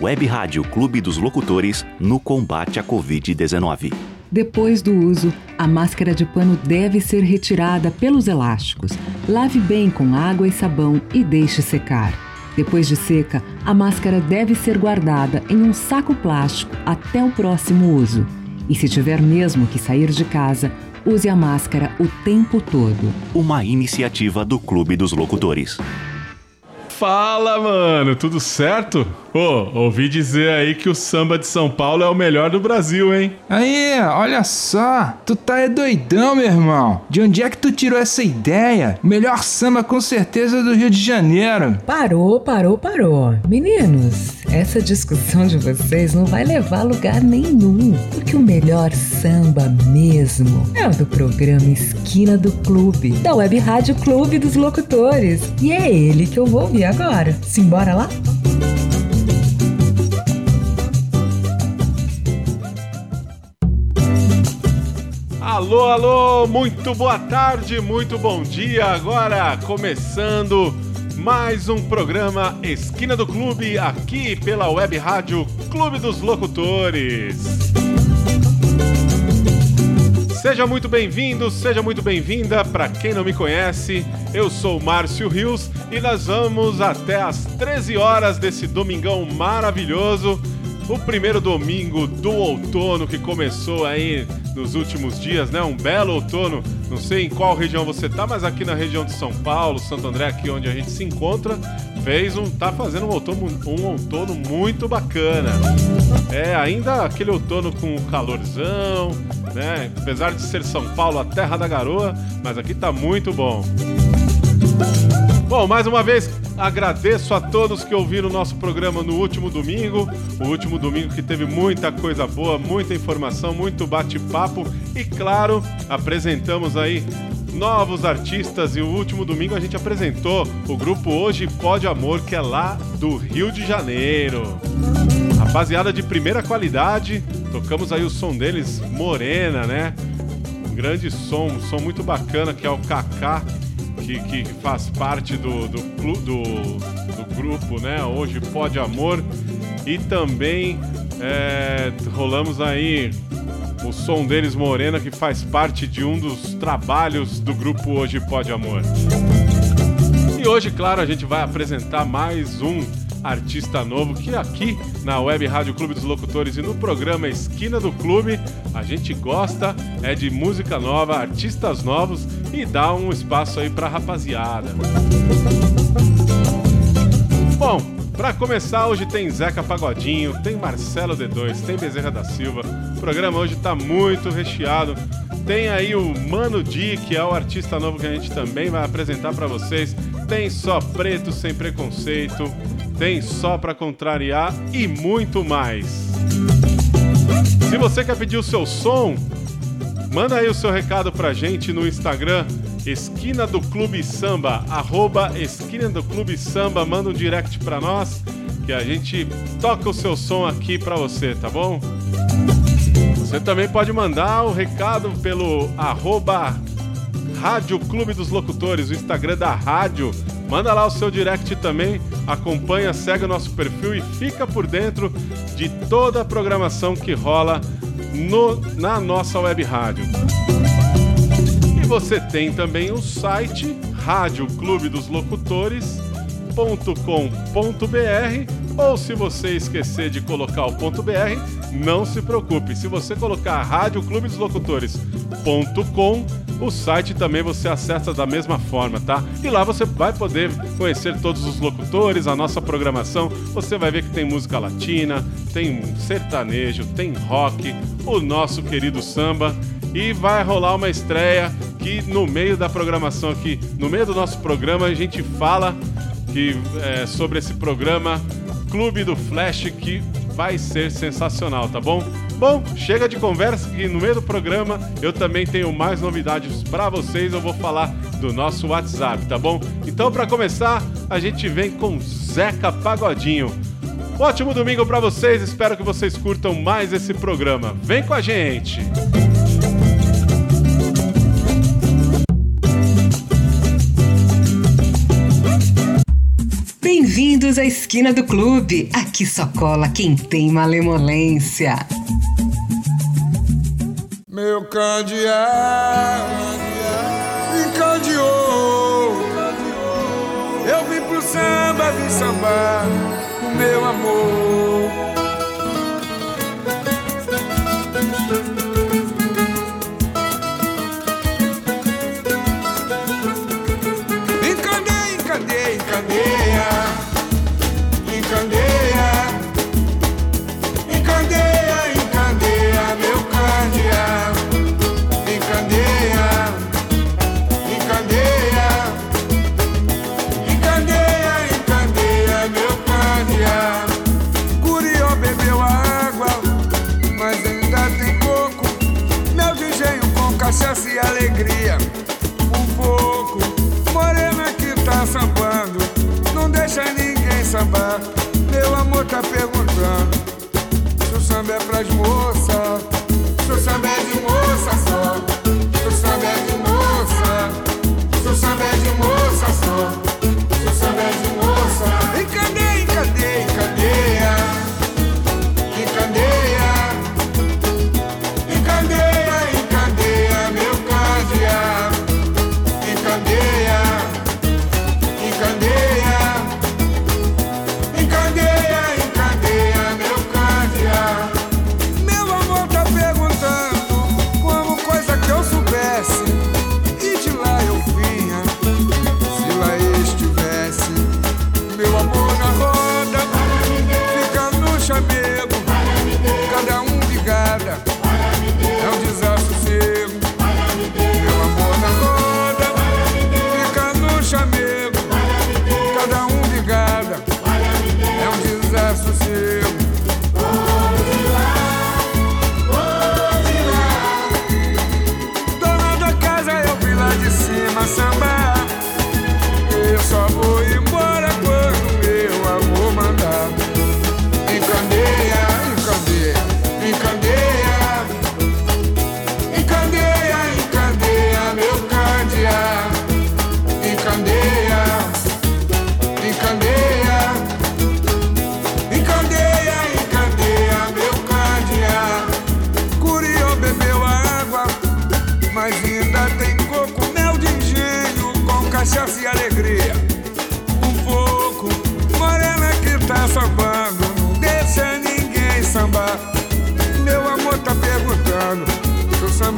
Web Rádio Clube dos Locutores no combate à Covid-19. Depois do uso, a máscara de pano deve ser retirada pelos elásticos. Lave bem com água e sabão e deixe secar. Depois de seca, a máscara deve ser guardada em um saco plástico até o próximo uso. E se tiver mesmo que sair de casa, use a máscara o tempo todo. Uma iniciativa do Clube dos Locutores. Fala, mano, tudo certo? Ô, oh, ouvi dizer aí que o samba de São Paulo é o melhor do Brasil, hein? Aí, olha só, tu tá é doidão, meu irmão. De onde é que tu tirou essa ideia? Melhor samba com certeza do Rio de Janeiro. Parou, parou, parou. Meninos, essa discussão de vocês não vai levar a lugar nenhum, porque o melhor samba mesmo é o do programa Esquina do Clube, da Web Rádio Clube dos Locutores. E é ele que eu vou ouvir agora. Simbora lá? Alô, alô, muito boa tarde, muito bom dia. Agora começando mais um programa Esquina do Clube aqui pela Web Rádio Clube dos Locutores. Seja muito bem-vindo, seja muito bem-vinda. Para quem não me conhece, eu sou Márcio Rios e nós vamos até às 13 horas desse domingão maravilhoso o primeiro domingo do outono que começou aí nos últimos dias, né? Um belo outono. Não sei em qual região você tá, mas aqui na região de São Paulo, Santo André, aqui onde a gente se encontra, fez um, tá fazendo um outono, um outono muito bacana. É, ainda aquele outono com calorzão, né? Apesar de ser São Paulo a terra da garoa, mas aqui tá muito bom. Bom, mais uma vez agradeço a todos que ouviram o nosso programa no último domingo. O último domingo que teve muita coisa boa, muita informação, muito bate-papo e, claro, apresentamos aí novos artistas e o último domingo a gente apresentou o grupo Hoje Pode Amor, que é lá do Rio de Janeiro. Rapaziada de primeira qualidade, tocamos aí o som deles, Morena, né? Um grande som, um som muito bacana que é o Kaká que, que faz parte do, do, do, do, grupo, né? Hoje Pode Amor. E também é, rolamos aí o som deles, Morena, que faz parte de um dos trabalhos do grupo Hoje Pode Amor. E hoje, claro, a gente vai apresentar mais um artista novo que aqui na Web Rádio Clube dos Locutores e no programa Esquina do Clube a gente gosta é de música nova, artistas novos e dá um espaço aí pra rapaziada. Bom, para começar, hoje tem Zeca Pagodinho, tem Marcelo D2, tem Bezerra da Silva. O programa hoje tá muito recheado. Tem aí o Mano Di, que é o artista novo que a gente também vai apresentar para vocês. Tem Só Preto Sem Preconceito, tem Só Pra Contrariar e muito mais. Se você quer pedir o seu som, manda aí o seu recado pra gente no Instagram, Esquina do Clube Samba, arroba Esquina do Clube Samba, manda um direct pra nós que a gente toca o seu som aqui pra você, tá bom? Você também pode mandar o recado pelo arroba Rádio Clube dos Locutores, o Instagram da rádio. Manda lá o seu direct também, acompanha, segue o nosso perfil e fica por dentro de toda a programação que rola no, na nossa web rádio. E você tem também o site Rádio dos Locutores.com.br ou se você esquecer de colocar o ponto .br, não se preocupe. Se você colocar radioclubedeslocutores.com, o site também você acessa da mesma forma, tá? E lá você vai poder conhecer todos os locutores, a nossa programação. Você vai ver que tem música latina, tem sertanejo, tem rock, o nosso querido samba e vai rolar uma estreia que no meio da programação aqui, no meio do nosso programa a gente fala que é, sobre esse programa Clube do Flash que vai ser sensacional, tá bom? Bom, chega de conversa que no meio do programa eu também tenho mais novidades para vocês. Eu vou falar do nosso WhatsApp, tá bom? Então, para começar, a gente vem com Zeca Pagodinho. Ótimo domingo para vocês, espero que vocês curtam mais esse programa. Vem com a gente! Bem-vindos à esquina do clube. Aqui só cola quem tem malemolência. Meu candeeiro me candeou. Eu vim pro samba, vim sambar o meu amor. alegria.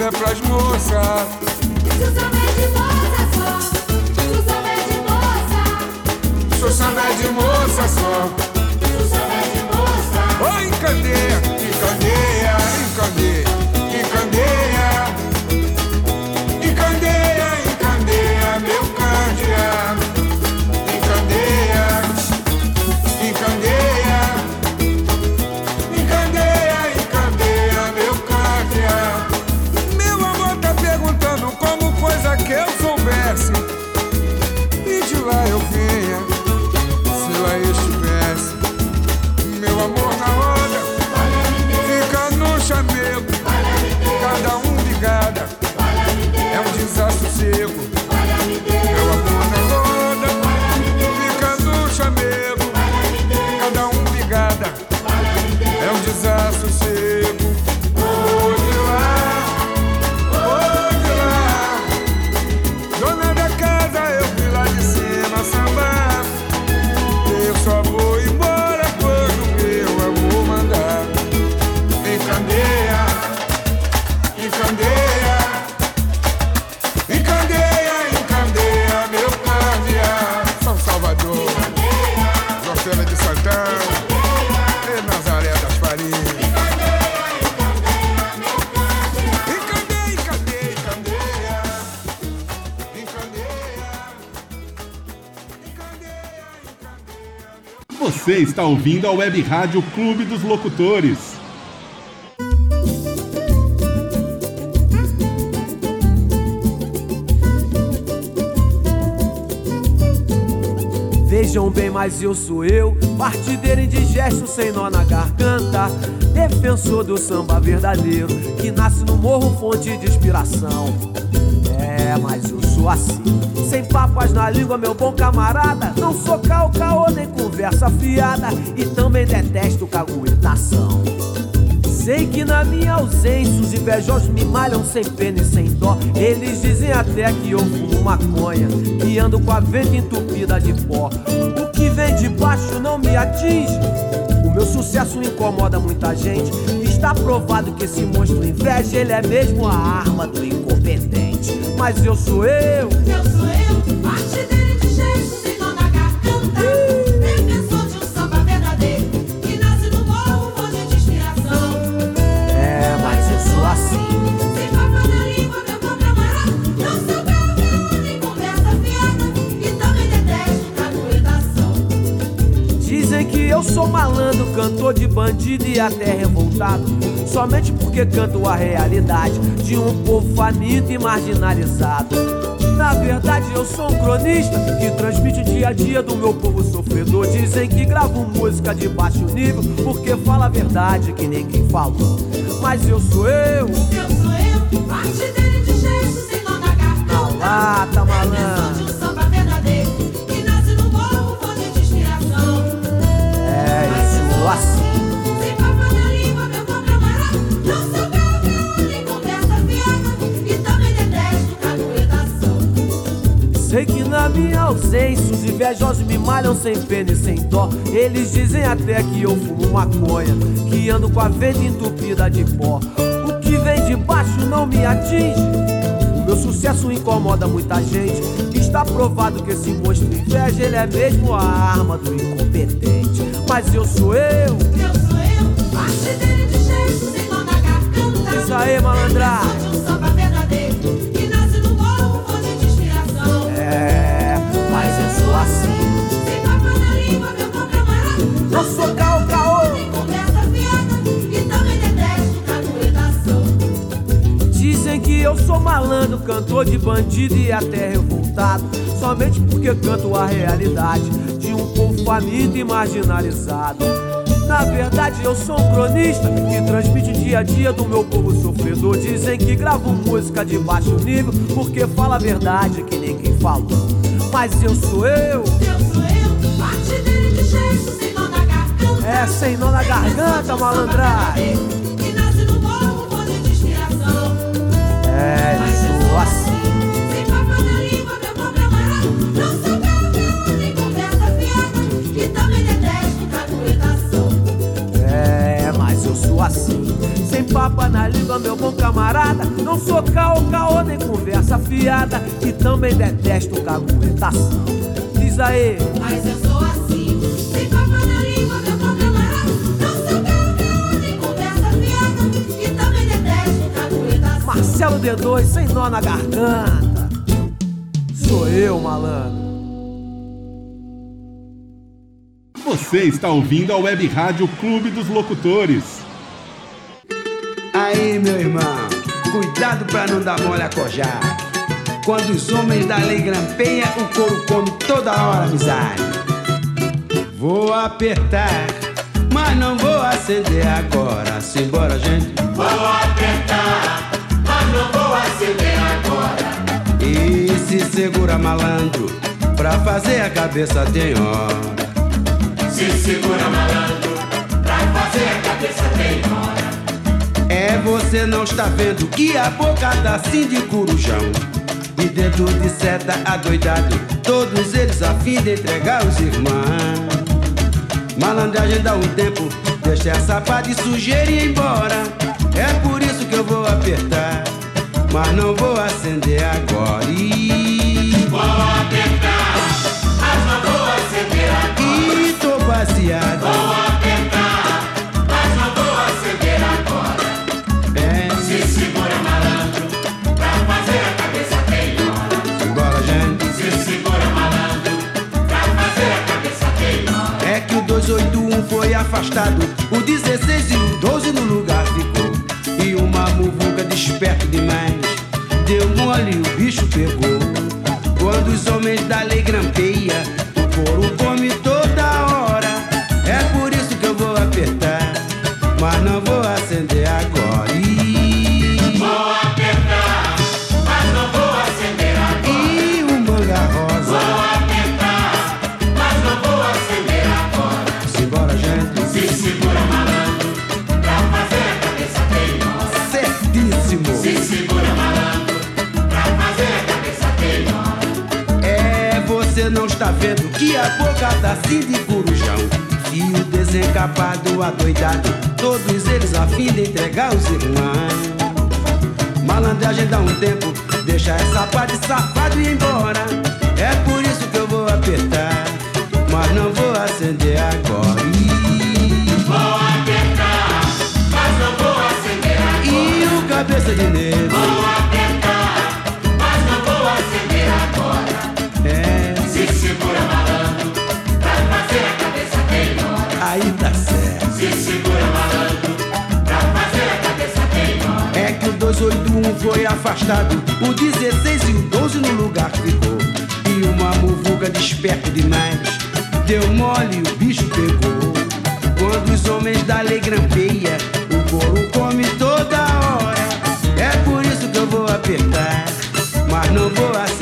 Sou é pras moças. Se o samba é de moça só, se o samba é de moça. Se o samba é de moça só. está ouvindo a Web Rádio Clube dos Locutores. Vejam bem, mas eu sou eu, partideiro indigesto sem nó na garganta, defensor do samba verdadeiro, que nasce no morro fonte de inspiração. É, mas eu sou assim. Sem papas na língua, meu bom camarada. Não sou caô, caô, nem conversa fiada. E também detesto caguetação. Sei que na minha ausência os invejosos me malham sem pena e sem dó. Eles dizem até que eu fumo maconha, que ando com a venta entupida de pó. O que vem de baixo não me atinge. O meu sucesso incomoda muita gente. Está provado que esse monstro inveja, ele é mesmo a arma do incompetente. Mas eu sou eu. Eu sou eu, partideira de gesto sem nó na garganta. Defensor de um samba verdadeiro, que nasce no morro, fonte de inspiração. É, mas eu sou assim. Sem papo na língua, meu camarada. Não sou calma, nem conversa fiada. E também detesto caguetação. Dizem que eu sou malandro, cantor de bandido e até revoltado. Somente porque canto a realidade de um povo faminto e marginalizado. Na verdade, eu sou um cronista que transmite o dia a dia do meu povo sofredor. Dizem que gravo música de baixo nível porque fala a verdade que ninguém falou. Mas eu sou eu, Eu sou eu, partideira de gesto sem nó na garganta. na lata, malandro. Sei que na minha ausência os invejosos me malham sem pena e sem dó. Eles dizem até que eu fumo maconha, que ando com a venda entupida de pó. O que vem de baixo não me atinge. O meu sucesso incomoda muita gente. Está provado que esse monstro inveja, ele é mesmo a arma do incompetente. Mas eu sou eu. Eu sou eu, partideira de gesto sem nó na garganta. Isso aí, malandragem. Sou assim. Na língua, meu camarada. Não sou caô, caô. Nem conversa fiada. E também detesto caguetação. Dizem que eu sou malandro, cantor de bandido e até revoltado. Somente porque canto a realidade de um povo faminto e marginalizado. Na verdade, eu sou um cronista que transmite o dia a dia do meu povo sofredor. Dizem que gravo música de baixo nível porque fala a verdade que ninguém falou. Mas eu sou eu, Eu sou eu, partideira de gesto sem nó na garganta. é sem nó na garganta, malandragem. Que nasce no morro, fonte de inspiração. É, eu sou assim. Sem papo na língua, meu bom camarada. Não sou calma, nem conversa fiada. E também detesto caguetação. É, mas eu sou assim. Sem papa na língua, meu bom camarada. Não sou caô, caô, nem conversa fiada. E também detesto caguetação. Diz aí, Mas eu sou assim. Sem papo na língua, meu bom camarada. Não sou calma, nem conversa fiada. E também detesto caguetação. Marcelo D2, sem nó na garganta. Sou eu, malandro. Você está ouvindo a Web Rádio Clube dos Locutores. Cuidado pra não dar mole a cojar. Quando os homens da lei grampeia, o couro come toda hora amizade. Vou apertar, mas não vou acender agora. Simbora, gente. Vou apertar, mas não vou acender agora. E se segura, malandro, pra fazer a cabeça tem hora. É você não está vendo que a boca tá assim de corujão. E dentro de seta adoidado Todos eles a fim de entregar os irmãos. Malandragem dá um tempo Deixa essa pá de sujeira e ir embora. É por isso que eu vou apertar Mas não vou acender agora. E... Vou apertar Mas não vou acender agora. E tô baseado afastado. O 16 e o 12 no lugar ficou. E uma muvuca desperto demais. Deu mole e o bicho pegou. Quando os homens da lei grampeia que a boca tá assim de corujão. Fio desencapado, adoidado, todos eles a fim de entregar os irmãos. Malandragem dá um tempo, deixa essa parte safado ir embora. É por isso que eu vou apertar, mas não vou acender agora. Vou apertar, mas não vou acender agora. E o cabeça de negro. Foi afastado, o 16 e o 12 no lugar ficou. E uma muvuca desperto demais, deu mole e o bicho pegou. Quando os homens da lei grampeia, o couro come toda hora. É por isso que eu vou apertar, mas não vou acender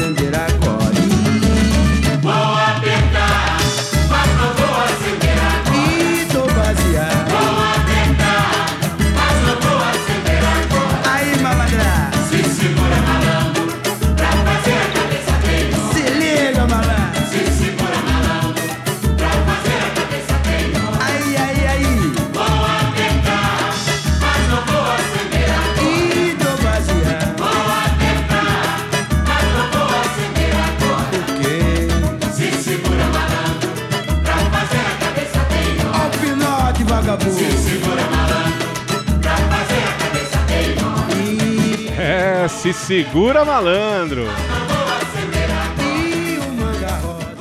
se segura, malandro.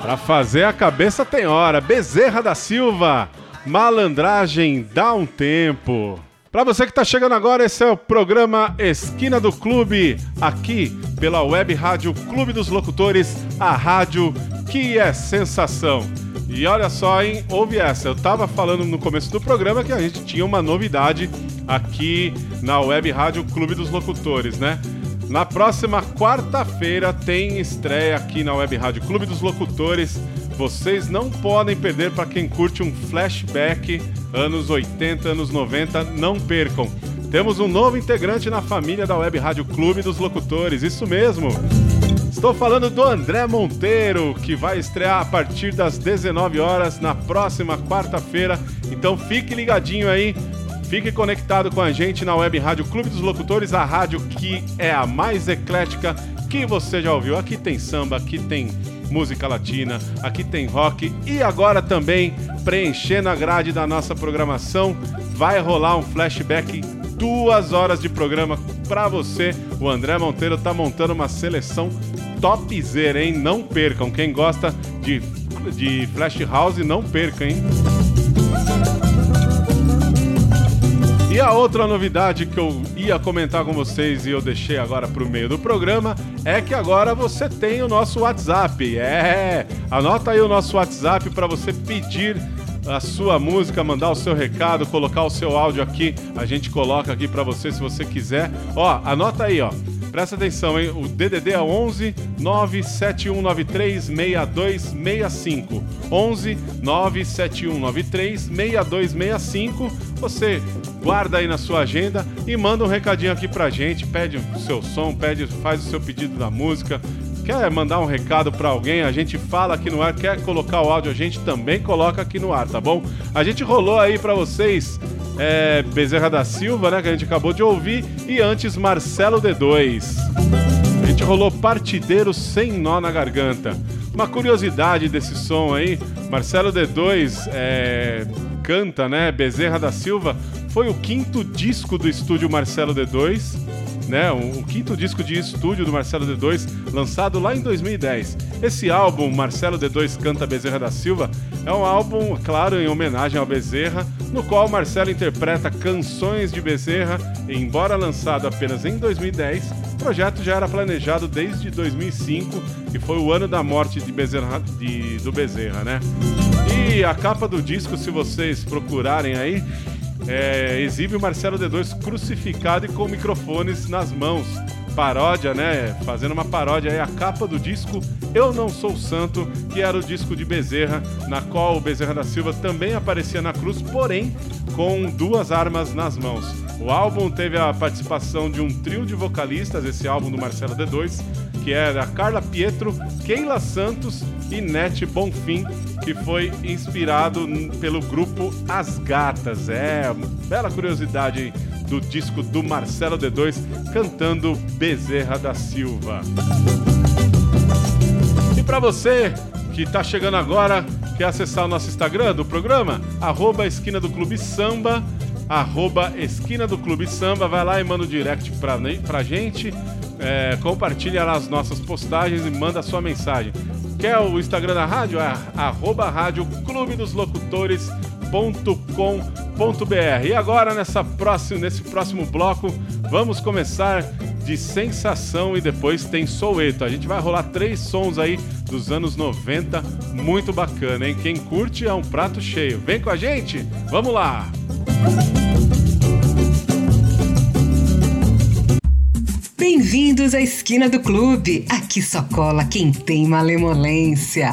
Pra fazer a cabeça tem hora. Bezerra da Silva, malandragem dá um tempo. Pra você que tá chegando agora, esse é o programa Esquina do Clube, aqui pela Web Rádio Clube dos Locutores, a rádio que é sensação. E olha só, hein, ouve essa. Eu tava falando no começo do programa que a gente tinha uma novidade aqui na Web Rádio Clube dos Locutores, né? Na próxima quarta-feira tem estreia aqui na Web Rádio Clube dos Locutores. Vocês não podem perder para quem curte um flashback anos 80, anos 90, não percam. Temos um novo integrante na família da Web Rádio Clube dos Locutores, isso mesmo. Estou falando do André Monteiro, que vai estrear a partir das 19 horas na próxima quarta-feira. Então fique ligadinho aí, fique conectado com a gente na Web Rádio Clube dos Locutores, a rádio que é a mais eclética que você já ouviu. Aqui tem samba, aqui tem música latina, aqui tem rock e agora também preenchendo a grade da nossa programação, vai rolar um flashback duas horas de programa pra você. O André Monteiro tá montando uma seleção topzera, hein? Não percam. Quem gosta de, de Flash House, não perca, hein? E a outra novidade que eu ia comentar com vocês e eu deixei agora pro meio do programa é que agora você tem o nosso WhatsApp. É, anota aí o nosso WhatsApp para você pedir a sua música, mandar o seu recado, colocar o seu áudio aqui. A gente coloca aqui para você se você quiser. Ó, anota aí, ó. Presta atenção, hein? O DDD é 11 97193 6265. 11 97193 6265. Você guarda aí na sua agenda e manda um recadinho aqui pra gente, pede o seu som, pede, faz o seu pedido da música. Quer mandar um recado pra alguém? A gente fala aqui no ar. Quer colocar o áudio? A gente também coloca aqui no ar, tá bom? A gente rolou aí pra vocês é, Bezerra da Silva, né? Que a gente acabou de ouvir. E antes, Marcelo D2. A gente rolou Partideiro Sem Nó na Garganta. Uma curiosidade desse som aí, Marcelo D2 é, canta, né? Bezerra da Silva foi o quinto disco do estúdio Marcelo D2, né? O, o quinto disco de estúdio do Marcelo D2, lançado lá em 2010. Esse álbum, Marcelo D2 Canta Bezerra da Silva, é um álbum, claro, em homenagem ao Bezerra, no qual Marcelo interpreta canções de Bezerra, e embora lançado apenas em 2010, o projeto já era planejado desde 2005, que foi o ano da morte de Bezerra, de- do Bezerra, né? E a capa do disco, se vocês procurarem aí, é, exibe o Marcelo D2 crucificado e com microfones nas mãos paródia, né? Fazendo uma paródia aí, a capa do disco Eu Não Sou Santo, que era o disco de Bezerra, na qual o Bezerra da Silva também aparecia na cruz, porém com duas armas nas mãos. O álbum teve a participação de um trio de vocalistas, esse álbum do Marcelo D2, que era Carla Pietro, Keila Santos e Nete Bonfim, que foi inspirado pelo grupo As Gatas. É, bela curiosidade aí do disco do Marcelo D2, cantando Bezerra da Silva. E para você que está chegando agora, quer acessar o nosso Instagram do programa? Arroba Esquina do Clube Samba, arroba Esquina do Clube Samba, vai lá e manda o um direct pra, pra gente, é, compartilha lá as nossas postagens e manda a sua mensagem. Quer o Instagram da rádio? É arroba Rádio Clube dos Locutores www.sensacional.com.br. E agora, nessa próximo, nesse próximo bloco, vamos começar de sensação e depois tem soueto A gente vai rolar três sons aí dos anos 90, muito bacana, hein? Quem curte é um prato cheio. Vem com a gente, vamos lá! Bem-vindos à esquina do clube. Aqui só cola quem tem malemolência.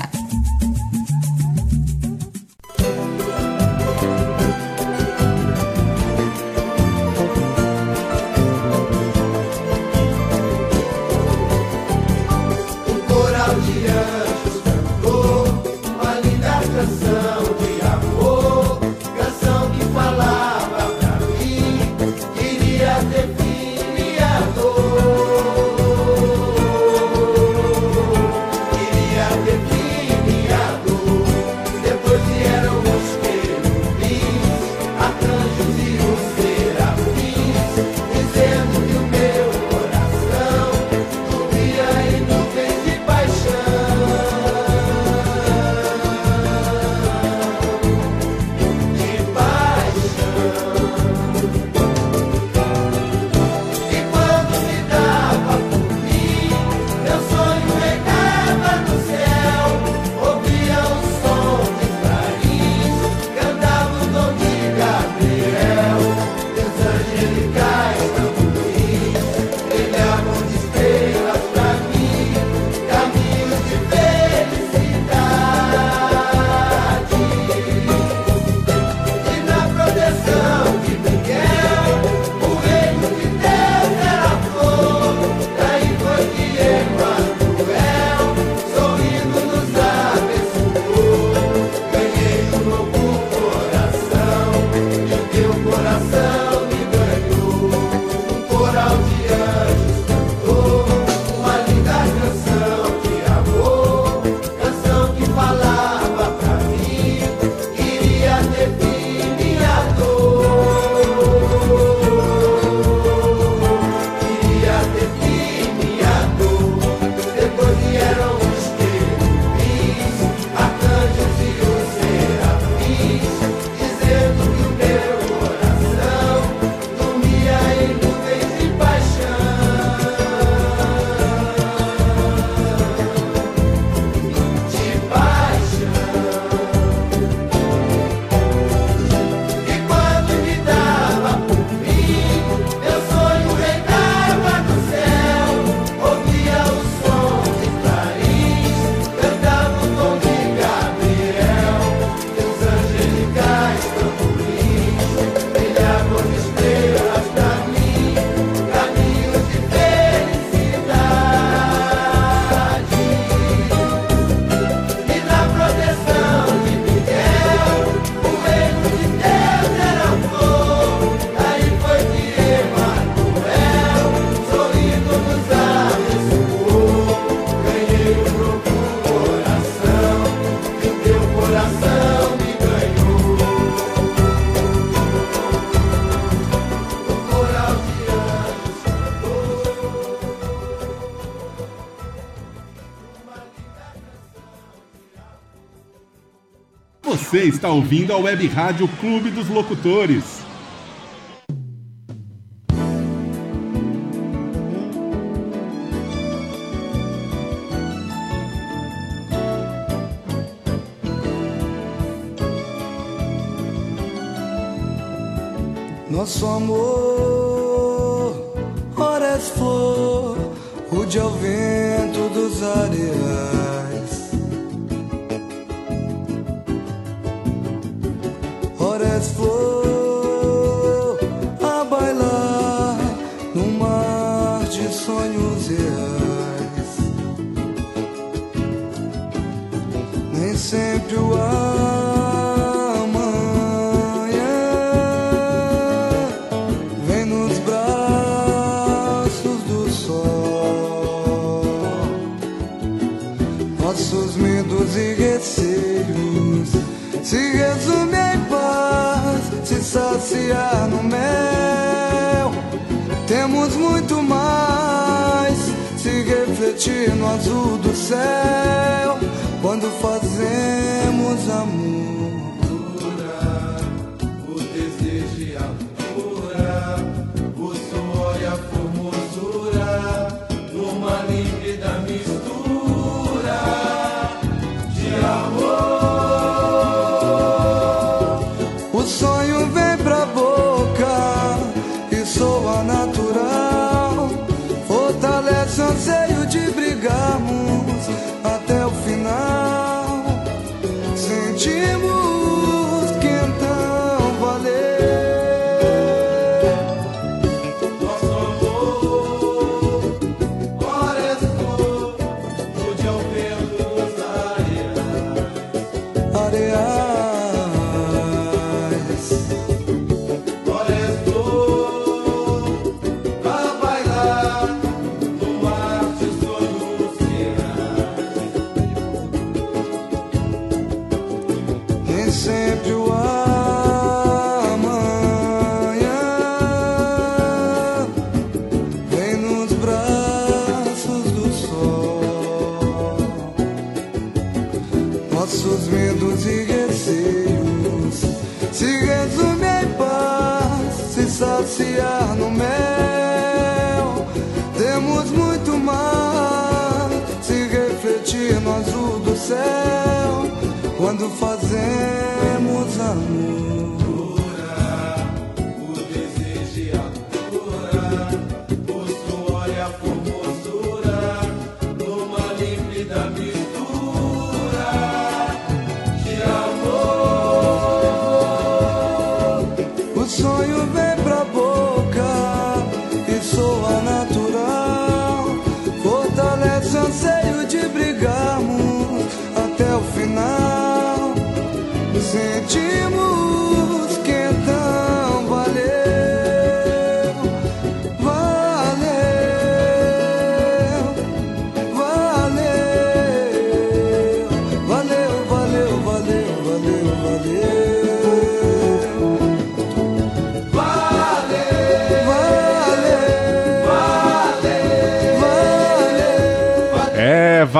está ouvindo a Web Rádio Clube dos Locutores. Nosso amor no azul do céu quando fazemos amor.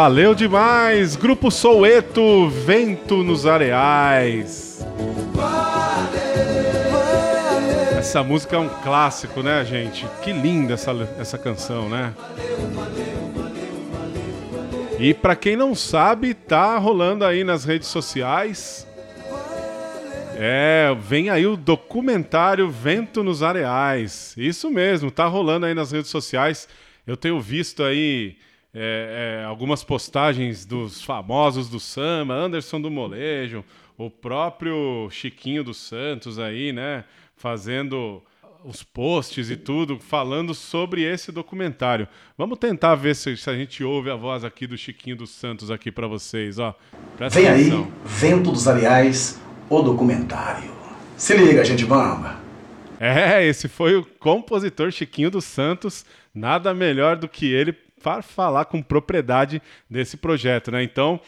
Valeu demais! Grupo Soueto, Vento nos Areais. Essa música é um clássico, né, gente? Que linda essa, essa canção, né? E pra quem não sabe, tá rolando aí nas redes sociais. É, vem aí o documentário Vento nos Areais. Isso mesmo, tá rolando aí nas redes sociais. Eu tenho visto aí é, é, algumas postagens dos famosos do samba, Anderson do Molejo, o próprio Chiquinho dos Santos aí, né? Fazendo os posts e tudo, falando sobre esse documentário. Vamos tentar ver se, se a gente ouve a voz aqui do Chiquinho dos Santos aqui para vocês, ó. Presta Vem aí, atenção. Vento dos Areais, o documentário. Se liga, gente bamba. É, esse foi o compositor Chiquinho dos Santos. Nada melhor do que ele para falar com propriedade desse projeto, né? Então,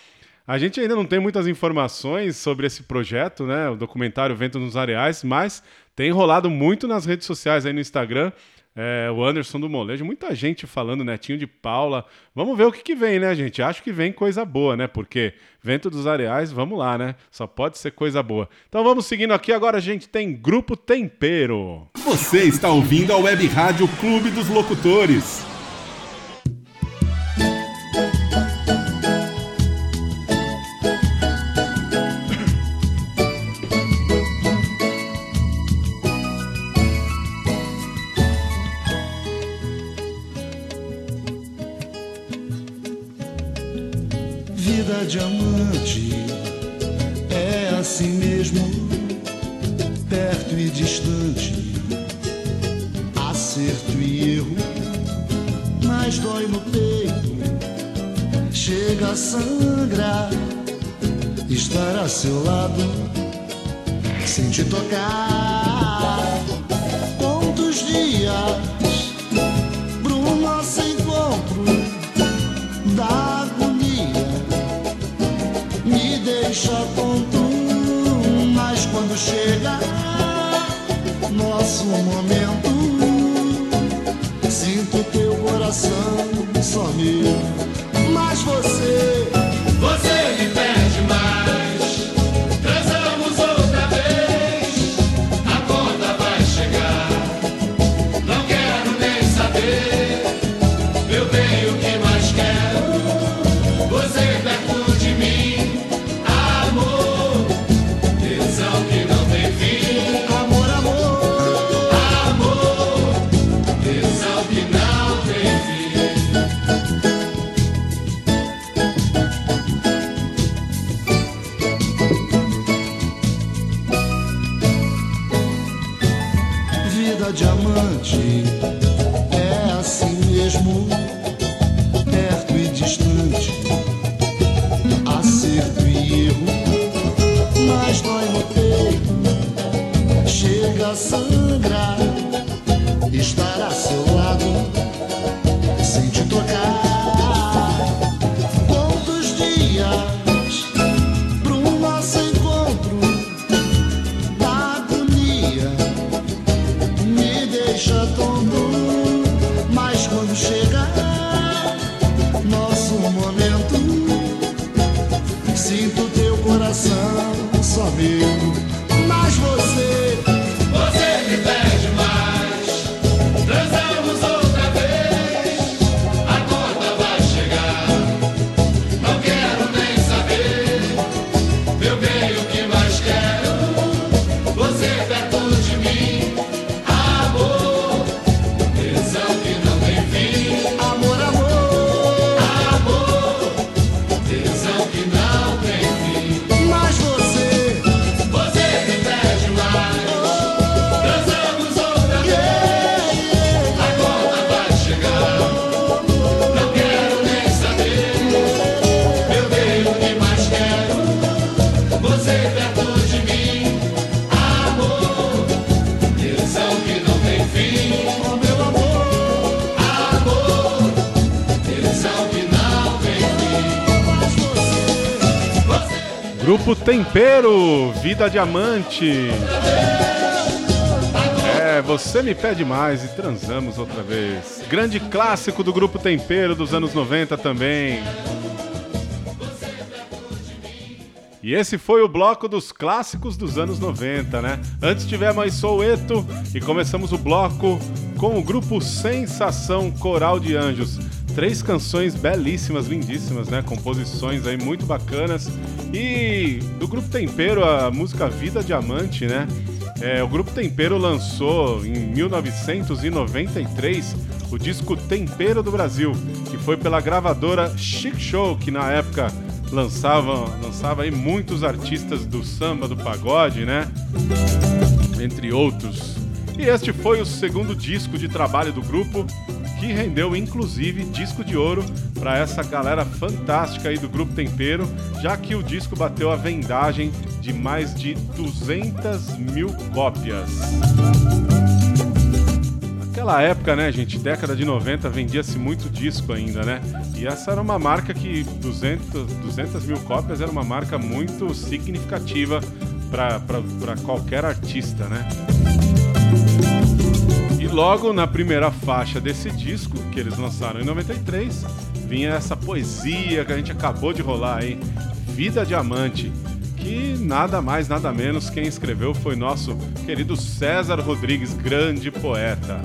a gente ainda não tem muitas informações sobre esse projeto, né? O documentário Vento nos Areais, mas tem rolado muito nas redes sociais aí no Instagram. É, o Anderson do Molejo, muita gente falando, Netinho de Paula. Vamos ver o que, que vem, né, gente? Acho que vem coisa boa, né? Porque Vento dos Areais, vamos lá, né? Só pode ser coisa boa. Então vamos seguindo aqui. Agora a gente tem Grupo Tempero. Você está ouvindo a Web Rádio Clube dos Locutores. Tempero, Vida Diamante. É, você me pede mais e transamos outra vez. Grande clássico do Grupo Tempero dos anos 90 também. E esse foi o bloco dos clássicos dos anos 90, né? Antes tivemos aí Soueto e começamos o bloco com o grupo Sensação Coral de Anjos. Três canções belíssimas, lindíssimas, né? Composições aí muito bacanas. E do grupo Tempero, a música Vida Diamante, né? É, o grupo Tempero lançou em 1993 o disco Tempero do Brasil, que foi pela gravadora Chic Show, que na época lançava, lançava aí muitos artistas do samba, do pagode, né? Entre outros. E este foi o segundo disco de trabalho do grupo, que rendeu inclusive disco de ouro para essa galera fantástica aí do grupo Tempero, já que o disco bateu a vendagem de mais de 200 mil cópias. Naquela época, né, gente, década de 90, vendia-se muito disco ainda, né? E essa era uma marca que 200, 200 mil cópias era uma marca muito significativa para qualquer artista, né? E logo na primeira faixa desse disco, que eles lançaram em 93, vinha essa poesia que a gente acabou de rolar aí, Vida Diamante, que nada mais, nada menos quem escreveu foi nosso querido César Rodrigues, grande poeta.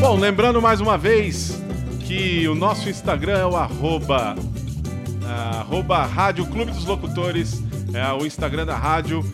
Bom, lembrando mais uma vez que o nosso Instagram é o arroba, arroba Rádio Clube dos Locutores, é o Instagram da rádio.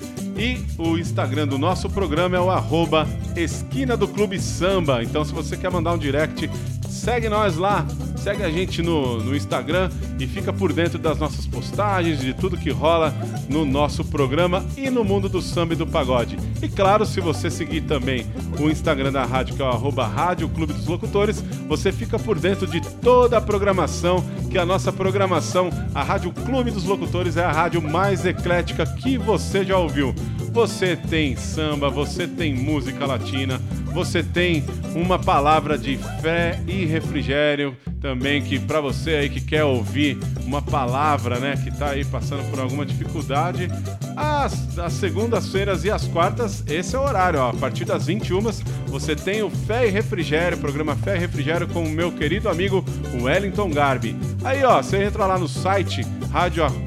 E o Instagram do nosso programa é o arroba Esquina do Clube Samba. Então, se você quer mandar um direct, segue nós lá segue a gente no, no Instagram e fica por dentro das nossas postagens, de tudo que rola no nosso programa e no mundo do samba e do pagode. E claro, se você seguir também o Instagram da rádio, que é o arroba Rádio Clube dos Locutores, você fica por dentro de toda a programação, que a nossa programação, a Rádio Clube dos Locutores, é a rádio mais eclética que você já ouviu. Você tem samba, você tem música latina, você tem uma palavra de fé e refrigério também que para você aí que quer ouvir uma palavra, né, que tá aí passando por alguma dificuldade, as, as segundas-feiras e as quartas, esse é o horário, ó, a partir das 21 você tem o Fé e Refrigério, programa Fé e Refrigério com o meu querido amigo Wellington Garbi. Aí, ó, você entra lá no site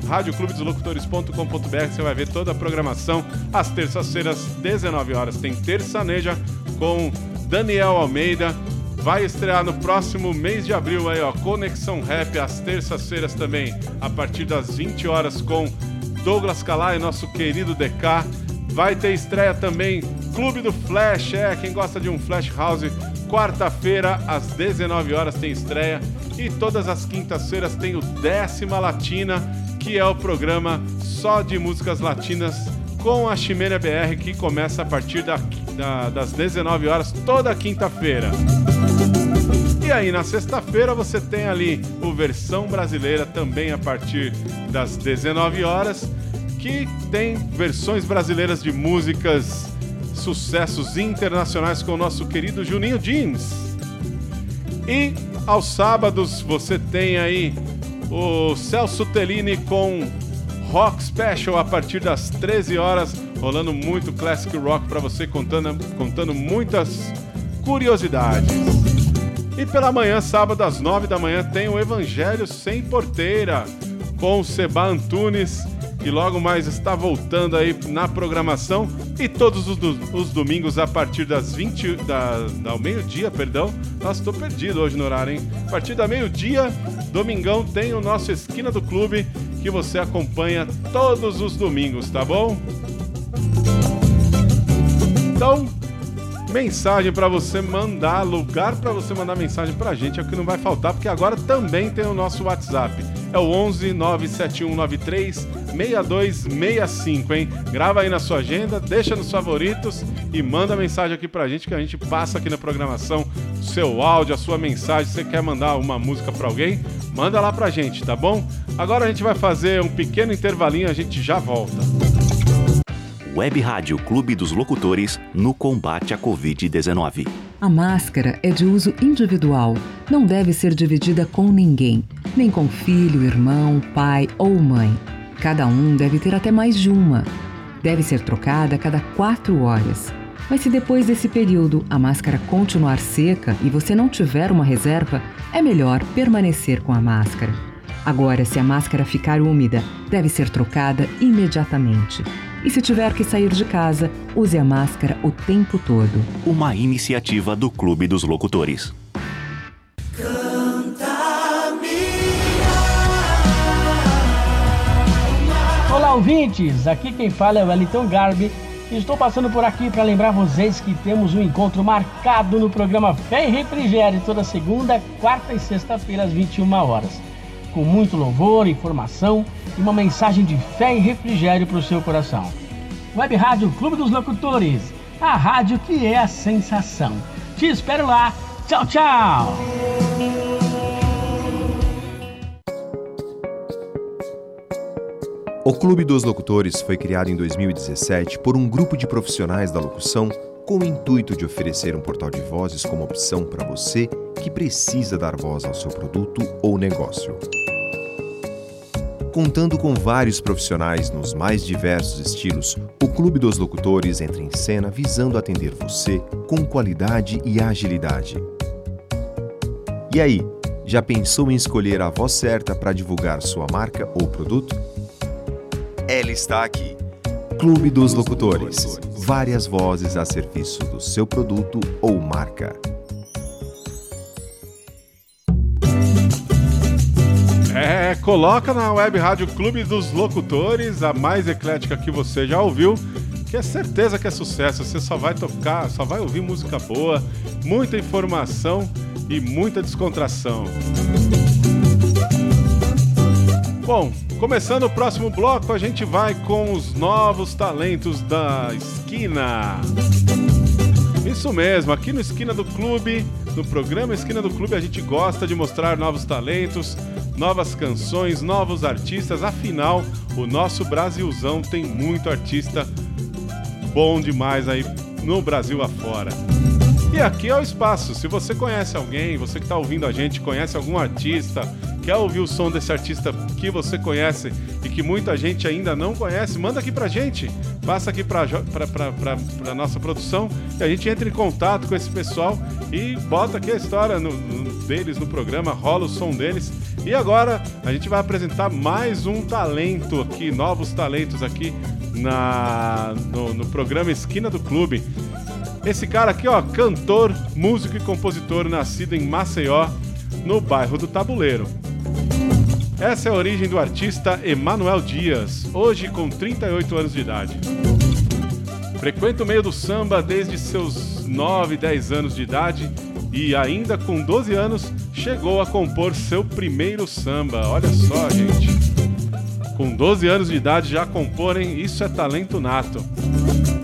radioclubedoslocutores.com.br, você vai ver toda a programação. Às terças-feiras, 19 horas, tem Terçaneja com Daniel Almeida. Vai estrear no próximo mês de abril aí, ó, Conexão Rap, às terças-feiras também, a partir das 20 horas com Douglas Calai, nosso querido DK. Vai ter estreia também Clube do Flash, é, quem gosta de um Flash House, quarta-feira às 19 horas tem estreia e todas as quintas-feiras tem o Décima Latina, que é o programa só de músicas latinas com a Chimênia BR, que começa a partir da, da, das 19 horas toda quinta-feira. E aí, na sexta-feira, você tem ali o Versão Brasileira também a partir das 19 horas, que tem versões brasileiras de músicas, sucessos internacionais com o nosso querido Juninho Jeans. E aos sábados você tem aí o Celso Tellini com Rock Special a partir das 13 horas, rolando muito classic rock para você, contando, contando muitas curiosidades. E pela manhã, sábado às 9 da manhã, tem o Evangelho Sem Porteira com Seba Antunes, que logo mais está voltando aí na programação. E todos os, os domingos a partir das 20 da, da meio-dia, perdão. Nossa, estou perdido hoje no horário, hein? A partir da meio-dia, domingão, tem o nosso Esquina do Clube que você acompanha todos os domingos, tá bom? Então, mensagem para você mandar, lugar para você mandar mensagem pra gente é o que não vai faltar, porque agora também tem o nosso WhatsApp. É o 11 97193 6265, hein? Grava aí na sua agenda, deixa nos favoritos e manda mensagem aqui pra gente que a gente passa aqui na programação seu áudio, a sua mensagem. Você quer mandar uma música pra alguém, manda lá pra gente, tá bom? Agora a gente vai fazer um pequeno intervalinho, a gente já volta. Web Rádio Clube dos Locutores no combate à Covid-19. A máscara é de uso individual, não deve ser dividida com ninguém, nem com filho, irmão, pai ou mãe. Cada um deve ter até mais de uma. Deve ser trocada a cada quatro horas. Mas se depois desse período a máscara continuar seca e você não tiver uma reserva, é melhor permanecer com a máscara. Agora, se a máscara ficar úmida, deve ser trocada imediatamente. E se tiver que sair de casa, use a máscara o tempo todo. Uma iniciativa do Clube dos Locutores. Olá, ouvintes! Aqui quem fala é o Wellington Garbi. e Estou passando por aqui para lembrar vocês que temos um encontro marcado no programa Fé e Refrigério toda segunda, quarta e sexta-feira às 21 horas. Com muito louvor, informação uma mensagem de fé e refrigério para o seu coração. Web Rádio Clube dos Locutores, a rádio que é a sensação. Te espero lá. Tchau, tchau! O Clube dos Locutores foi criado em 2017 por um grupo de profissionais da locução com o intuito de oferecer um portal de vozes como opção para você que precisa dar voz ao seu produto ou negócio. Contando com vários profissionais nos mais diversos estilos, o Clube dos Locutores entra em cena visando atender você com qualidade e agilidade. E aí, já pensou em escolher a voz certa para divulgar sua marca ou produto? Ela está aqui. Clube dos Locutores. Várias vozes a serviço do seu produto ou marca. Coloca na web rádio Clube dos Locutores, a mais eclética que você já ouviu, que é certeza que é sucesso. Você só vai tocar, só vai ouvir música boa, muita informação e muita descontração. Bom, começando o próximo bloco, a gente vai com os novos talentos da esquina. Isso mesmo, aqui no Esquina do Clube, no programa Esquina do Clube, a gente gosta de mostrar novos talentos, novas canções, novos artistas. Afinal, o nosso Brasilzão tem muito artista bom demais aí no Brasil afora. E aqui é o espaço. Se você conhece alguém, você que está ouvindo a gente, conhece algum artista, quer ouvir o som desse artista que você conhece e que muita gente ainda não conhece, manda aqui pra gente. Passa aqui pra, pra, pra, pra, pra nossa produção e a gente entra em contato com esse pessoal e bota aqui a história no- no- deles no programa, rola o som deles. E agora a gente vai apresentar mais um talento aqui, novos talentos aqui na, no, no programa Esquina do Clube. Esse cara aqui, ó, cantor, músico e compositor, nascido em Maceió, no bairro do Tabuleiro. Essa é a origem do artista Emanuel Dias, hoje com 38 anos de idade. Frequenta o meio do samba desde seus 9, 10 anos de idade e ainda com 12 anos chegou a compor seu primeiro samba. Olha só, gente. Com 12 anos de idade já comporem, isso é talento nato.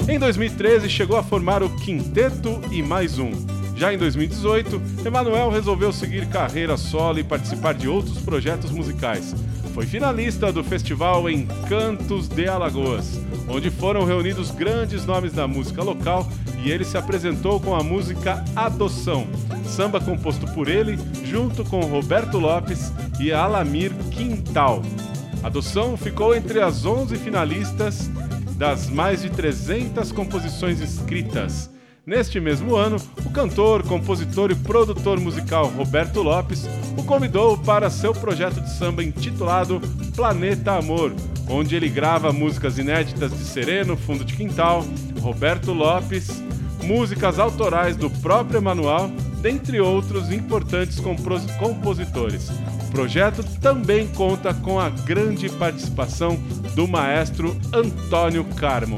Em 2013 chegou a formar o Quinteto e Mais Um. Já em 2018, Emanuel resolveu seguir carreira solo e participar de outros projetos musicais. Foi finalista do festival Encantos de Alagoas, onde foram reunidos grandes nomes da música local e ele se apresentou com a música Adoção, samba composto por ele, junto com Roberto Lopes e Alamir Quintal. Adoção ficou entre as 11 finalistas das mais de 300 composições escritas. Neste mesmo ano, o cantor, compositor e produtor musical Roberto Lopes o convidou para seu projeto de samba intitulado Planeta Amor, onde ele grava músicas inéditas de Sereno, Fundo de Quintal, Roberto Lopes, músicas autorais do próprio Emanuel, dentre outros importantes compositores. O projeto também conta com a grande participação do maestro Antônio Carmo.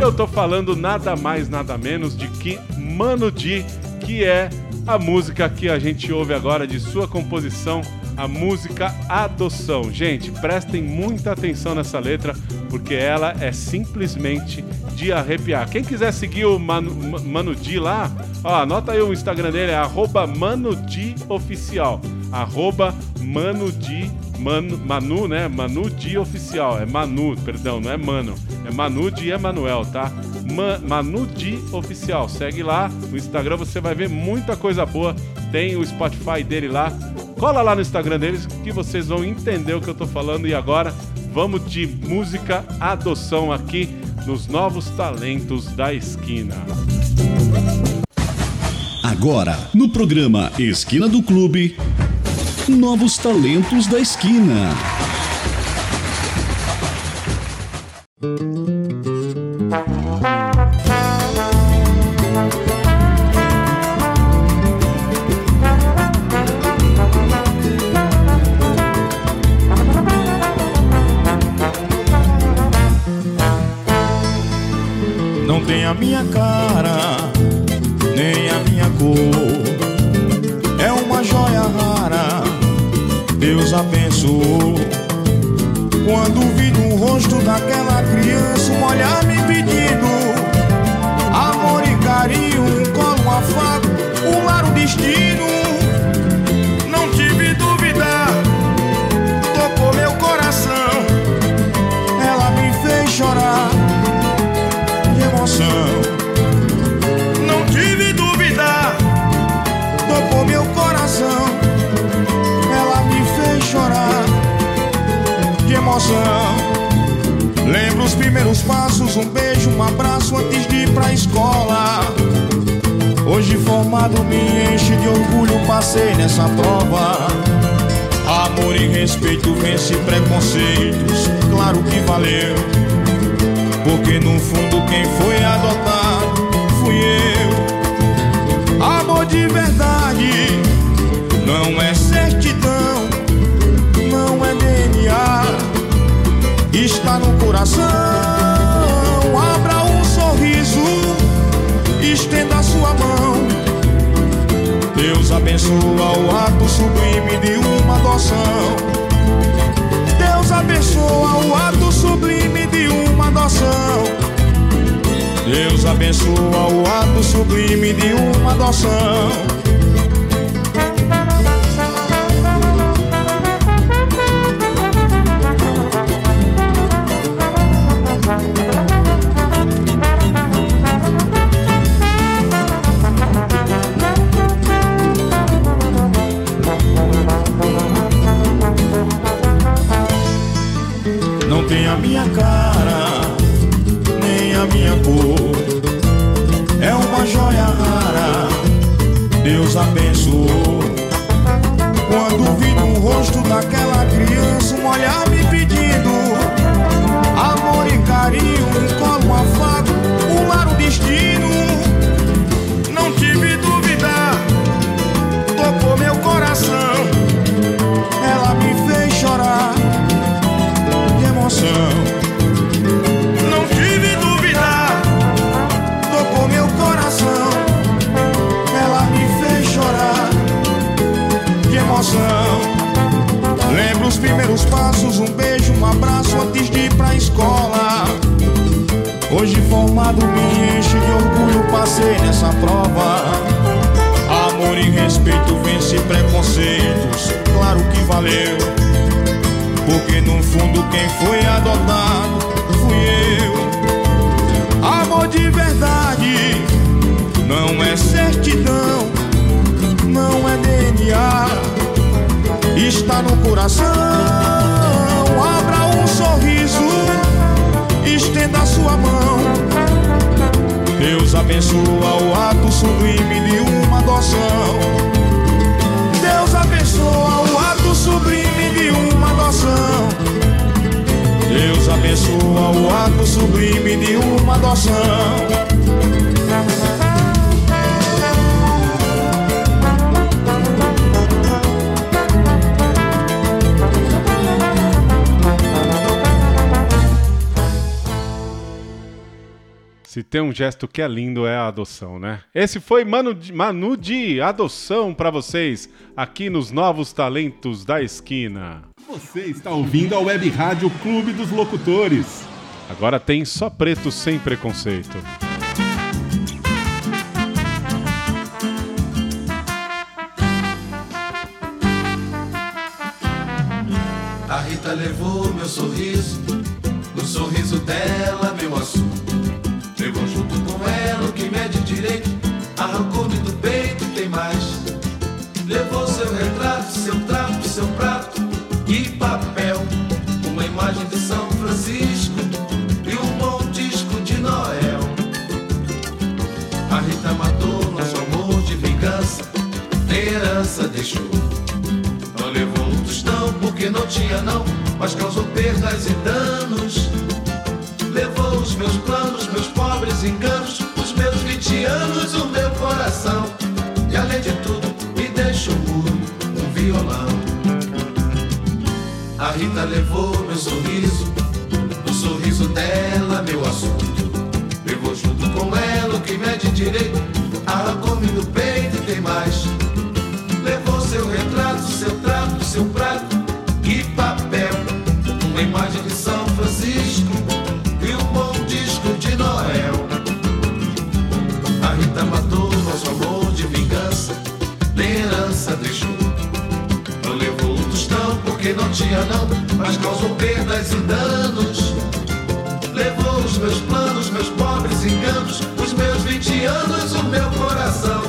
Eu tô falando nada mais, nada menos de que Mano Di, que é a música que a gente ouve agora de sua composição, a música Adoção. Gente, prestem muita atenção nessa letra, porque ela é simplesmente de arrepiar. Quem quiser seguir o Manu, Ma- Mano Di lá, ó, anota aí o Instagram dele, é arroba Mano Di Oficial. Arroba Mano Di, Manu, Manu, né? Manu Di Oficial. É Manu, perdão, não é Mano. É Manu Di Emanuel, tá? Ma- Manu Di Oficial. Segue lá no Instagram, você vai ver muita coisa boa. Tem o Spotify dele lá. Cola lá no Instagram deles que vocês vão entender o que eu tô falando. E agora, vamos de música adoção aqui nos Novos Talentos da Esquina. Agora, no programa Esquina do Clube, Novos Talentos da Esquina. Está no coração. Abra um sorriso, estenda sua mão. Deus abençoa o ato sublime de uma adoção. Deus abençoa o ato sublime de uma adoção. Deus abençoa o ato sublime de uma adoção. É uma joia rara, Deus abençoou. Formado me enche de orgulho, passei nessa prova. Amor e respeito vence preconceitos, claro que valeu. Porque no fundo quem foi adotado fui eu. Amor de verdade não é certidão, não é DNA, está no coração. Abra um sorriso, estenda sua mão. Abençoa o ato sublime de uma adoção. Deus abençoa o ato sublime de uma adoção. Deus abençoa o ato sublime de uma adoção. Se tem um gesto que é lindo é a adoção, né? Esse foi Manu de, Manu de adoção pra vocês aqui nos Novos Talentos da Esquina. Você está ouvindo a Web Rádio Clube dos Locutores. Agora tem só preto sem preconceito. Herança deixou. Não levou um tostão porque não tinha não, mas causou perdas e danos. Levou os meus planos, meus pobres enganos, os meus 20 anos, o meu coração. E além de tudo, me deixou mudo, um violão. A Rita levou meu sorriso, no sorriso dela, meu assunto. Levou junto com ela o que mede direito, arrancou-me do peito e tem mais. Não, mas causou perdas e danos. Levou os meus planos, meus pobres enganos, os meus 20 anos, o meu coração.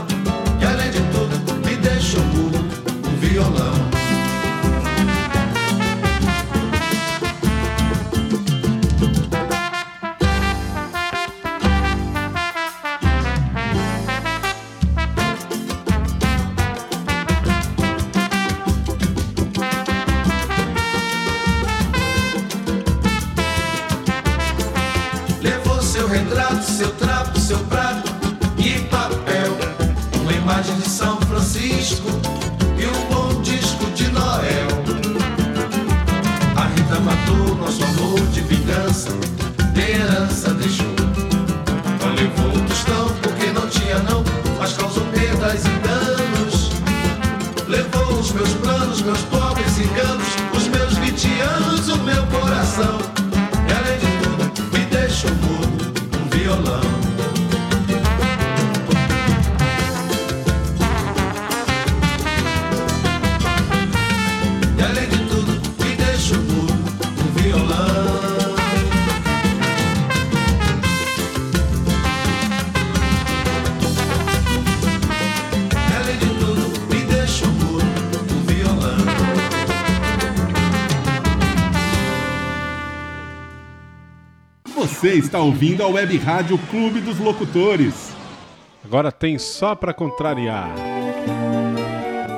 Está ouvindo a Web Rádio Clube dos Locutores. Agora tem só pra contrariar.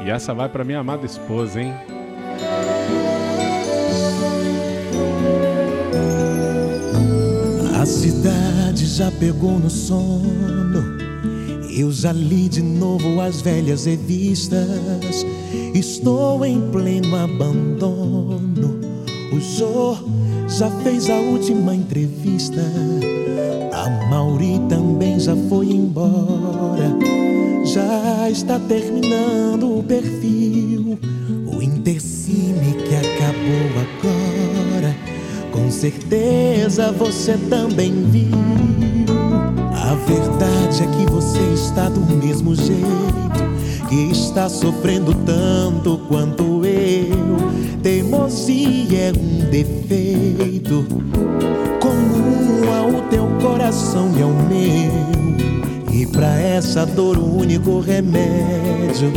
E essa vai pra minha amada esposa, hein? A cidade já pegou no sono. Eu já li de novo as velhas revistas. Estou em pleno abandono. O Jô já fez a última entrevista. A Mauri também já foi embora. Já está terminando o perfil. O Intercine que acabou agora. Com certeza você também viu. A verdade é que você está do mesmo jeito. Está sofrendo tanto quanto eu. Teimosia é um defeito. Comum ao teu coração e ao meu. E pra essa dor o único remédio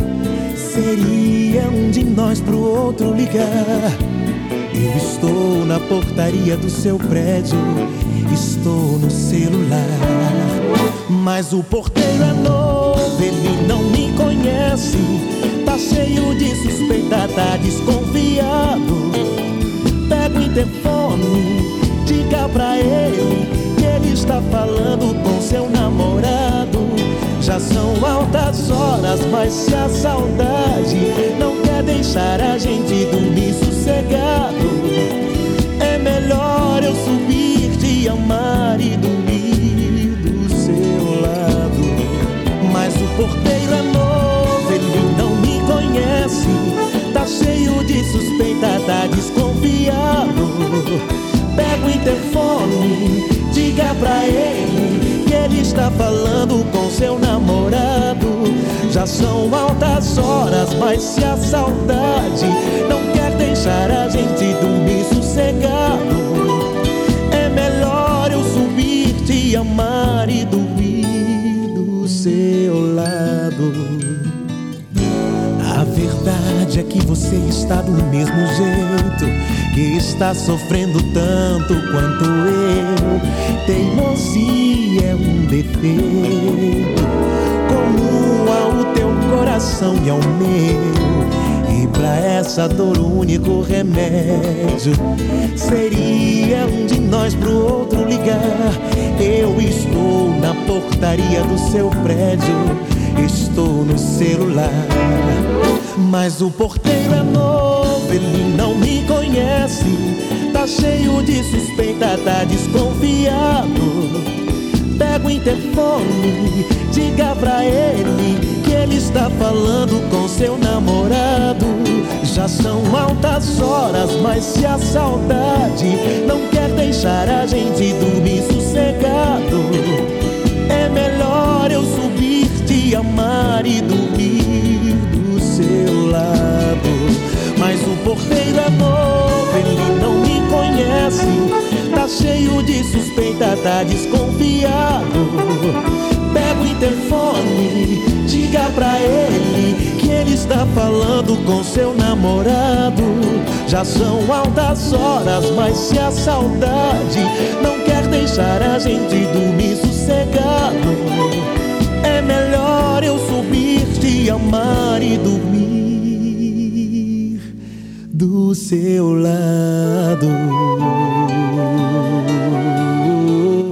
seria um de nós pro outro ligar. Eu estou na portaria do seu prédio, estou no celular. Mas o porteiro é novo, conhece. Tá cheio de suspeita, tá desconfiado. Pega o interfone, diga pra ele que ele está falando com seu namorado. Já são altas horas, mas se a saudade não quer deixar a gente dormir sossegado, é melhor eu subir, te amar e dormir do seu lado. Mas o porteiro de suspeita, tá desconfiado. Pega o interfone, diga pra ele que ele está falando com seu namorado. Já são altas horas, mas se a saudade não quer deixar a gente dormir sossegado, verdade é que você está do mesmo jeito. Que está sofrendo tanto quanto eu. Teimosia é um defeito comum ao teu coração e ao meu. E pra essa dor o único remédio seria um de nós pro outro ligar. Eu estou na portaria do seu prédio, estou no celular. Mas o porteiro é novo, ele não me conhece. Tá cheio de suspeita, tá desconfiado. Pega o interfone, diga pra ele que ele está falando com seu namorado. Já são altas horas, mas se a saudade não quer deixar a gente dormir sossegado, Mas o porteiro é novo, ele não me conhece. Tá cheio de suspeita, tá desconfiado. Pega o interfone, diga pra ele que ele está falando com seu namorado. Já são altas horas, mas se a saudade não quer deixar a gente dormir sossegado, é melhor eu subir, te amar e dormir seu lado.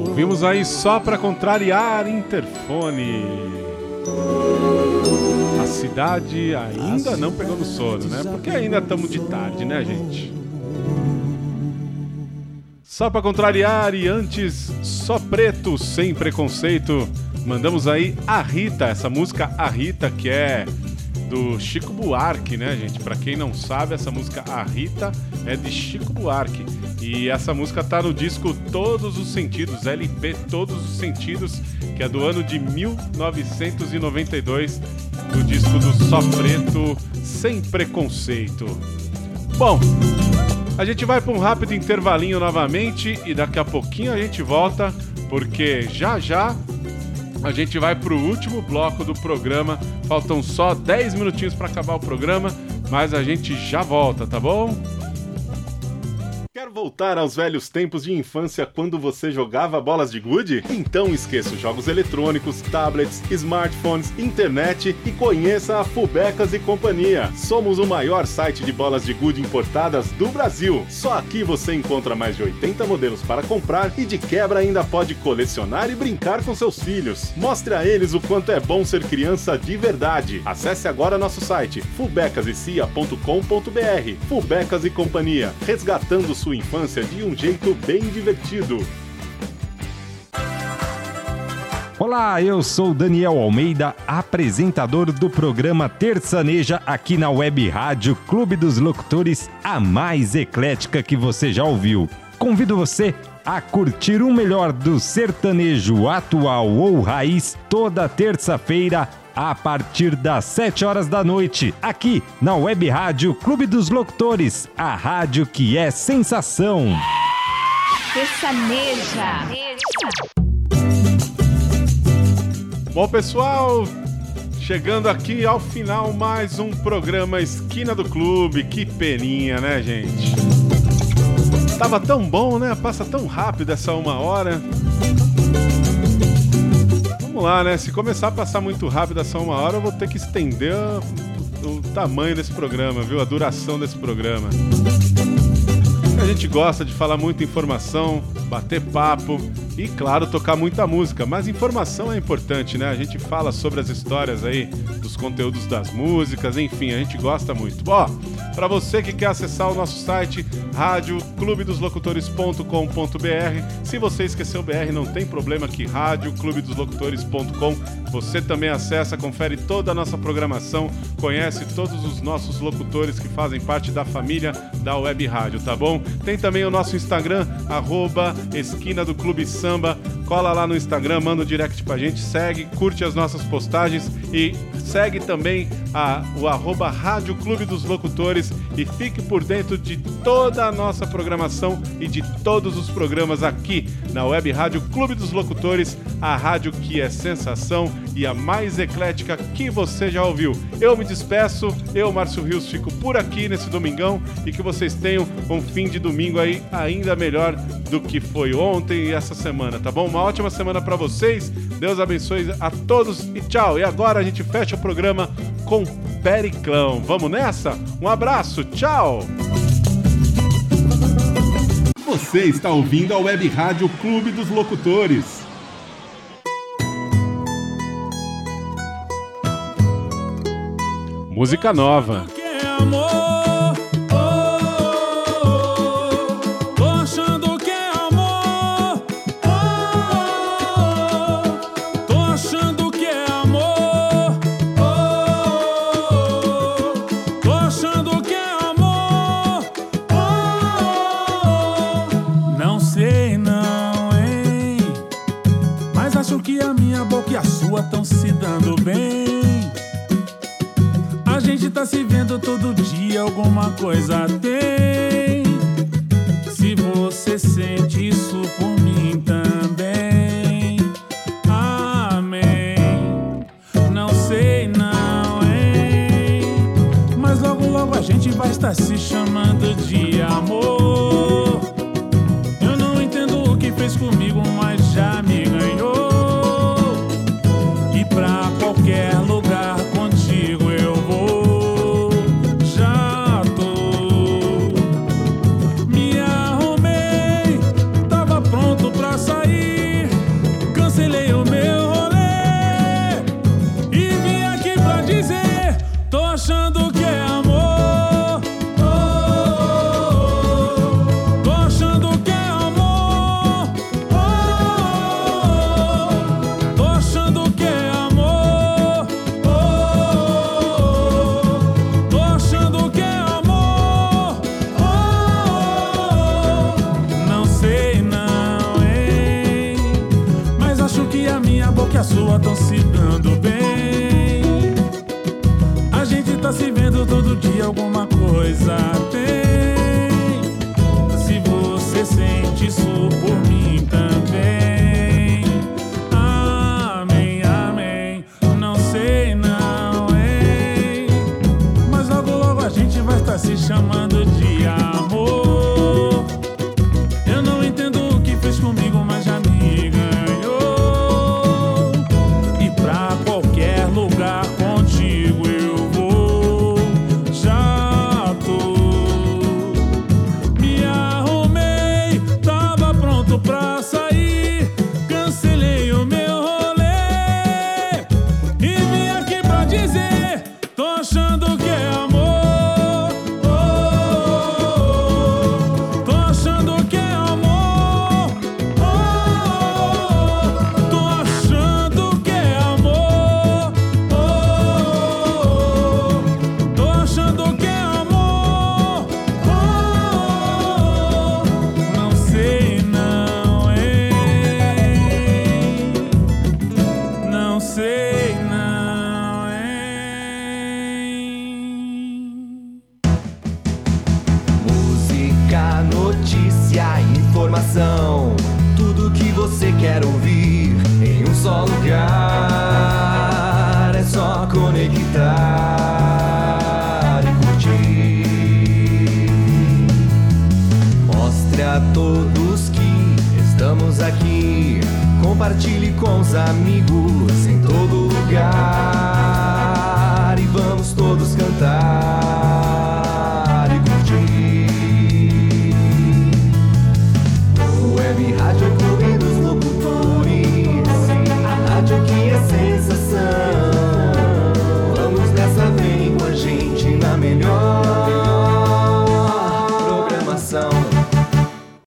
Ouvimos aí só pra contrariar interfone. A cidade ainda não pegou no sono, né? Porque ainda estamos de tarde, né, gente? Só pra contrariar e antes, só preto, sem preconceito. Mandamos aí a Rita, essa música A Rita, que é do Chico Buarque, né, gente? Pra quem não sabe, essa música A Rita é de Chico Buarque. E essa música tá no disco Todos os Sentidos, LP Todos os Sentidos, que é do ano de 1992, do disco do Só Preto, Sem Preconceito. Bom, a gente vai para um rápido intervalinho novamente e daqui a pouquinho a gente volta, porque já já a gente vai para o último bloco do programa. Faltam só 10 minutinhos para acabar o programa, mas a gente já volta, tá bom? Quero voltar aos velhos tempos de infância quando você jogava bolas de gude? Então esqueça os jogos eletrônicos, tablets, smartphones, internet e conheça a Fubecas e Companhia. Somos o maior site de bolas de gude importadas do Brasil. Só aqui você encontra mais de 80 modelos para comprar e de quebra ainda pode colecionar e brincar com seus filhos. Mostre a eles o quanto é bom ser criança de verdade. Acesse agora nosso site fubecasecia.com.br. Fubecas e Companhia, resgatando sua infância de um jeito bem divertido. Olá, eu sou Daniel Almeida, apresentador do programa Terçaneja aqui na Web Rádio Clube dos Locutores, a mais eclética que você já ouviu. Convido você a curtir o melhor do sertanejo atual ou raiz toda terça-feira a partir das 7 horas da noite, aqui na Web Rádio Clube dos Locutores, a rádio que é sensação. Sertaneja. Bom, pessoal, chegando aqui ao final mais um programa Esquina do Clube. Que peninha, né, gente? Tava tão bom, né? Passa tão rápido essa uma hora. Vamos lá, né? Se começar a passar muito rápido essa uma hora, eu vou ter que estender o, o tamanho desse programa, viu? A duração desse programa. A gente gosta de falar muita informação, bater papo e, claro, tocar muita música. Mas informação é importante, né? A gente fala sobre as histórias aí, dos conteúdos das músicas, enfim, a gente gosta muito. Ó, para você que quer acessar o nosso site, rádio clubedoslocutores.com.br. Se você esqueceu o BR, não tem problema que rádio clubedoslocutores.com. Você também acessa, confere toda a nossa programação, conhece todos os nossos locutores que fazem parte da família da Web Rádio, tá bom? Tem também o nosso Instagram, arroba Esquina do Clube Samba. Cola lá no Instagram, manda um direct pra gente, segue, curte as nossas postagens e segue também a, o arroba Rádio Clube dos Locutores e fique por dentro de toda a nossa programação e de todos os programas aqui na Web Rádio Clube dos Locutores, a rádio que é sensação e a mais eclética que você já ouviu. Eu me despeço, eu, Márcio Rios, fico por aqui nesse domingão e que vocês tenham um fim de domingo aí ainda melhor do que foi ontem e essa semana, tá bom? Uma ótima semana para vocês. Deus abençoe a todos e tchau. E agora a gente fecha o programa com Periclão. Vamos nessa? Um abraço, tchau. Você está ouvindo a Web Rádio Clube dos Locutores. Mas acho que a minha boca e a sua estão se dando alguma coisa tem.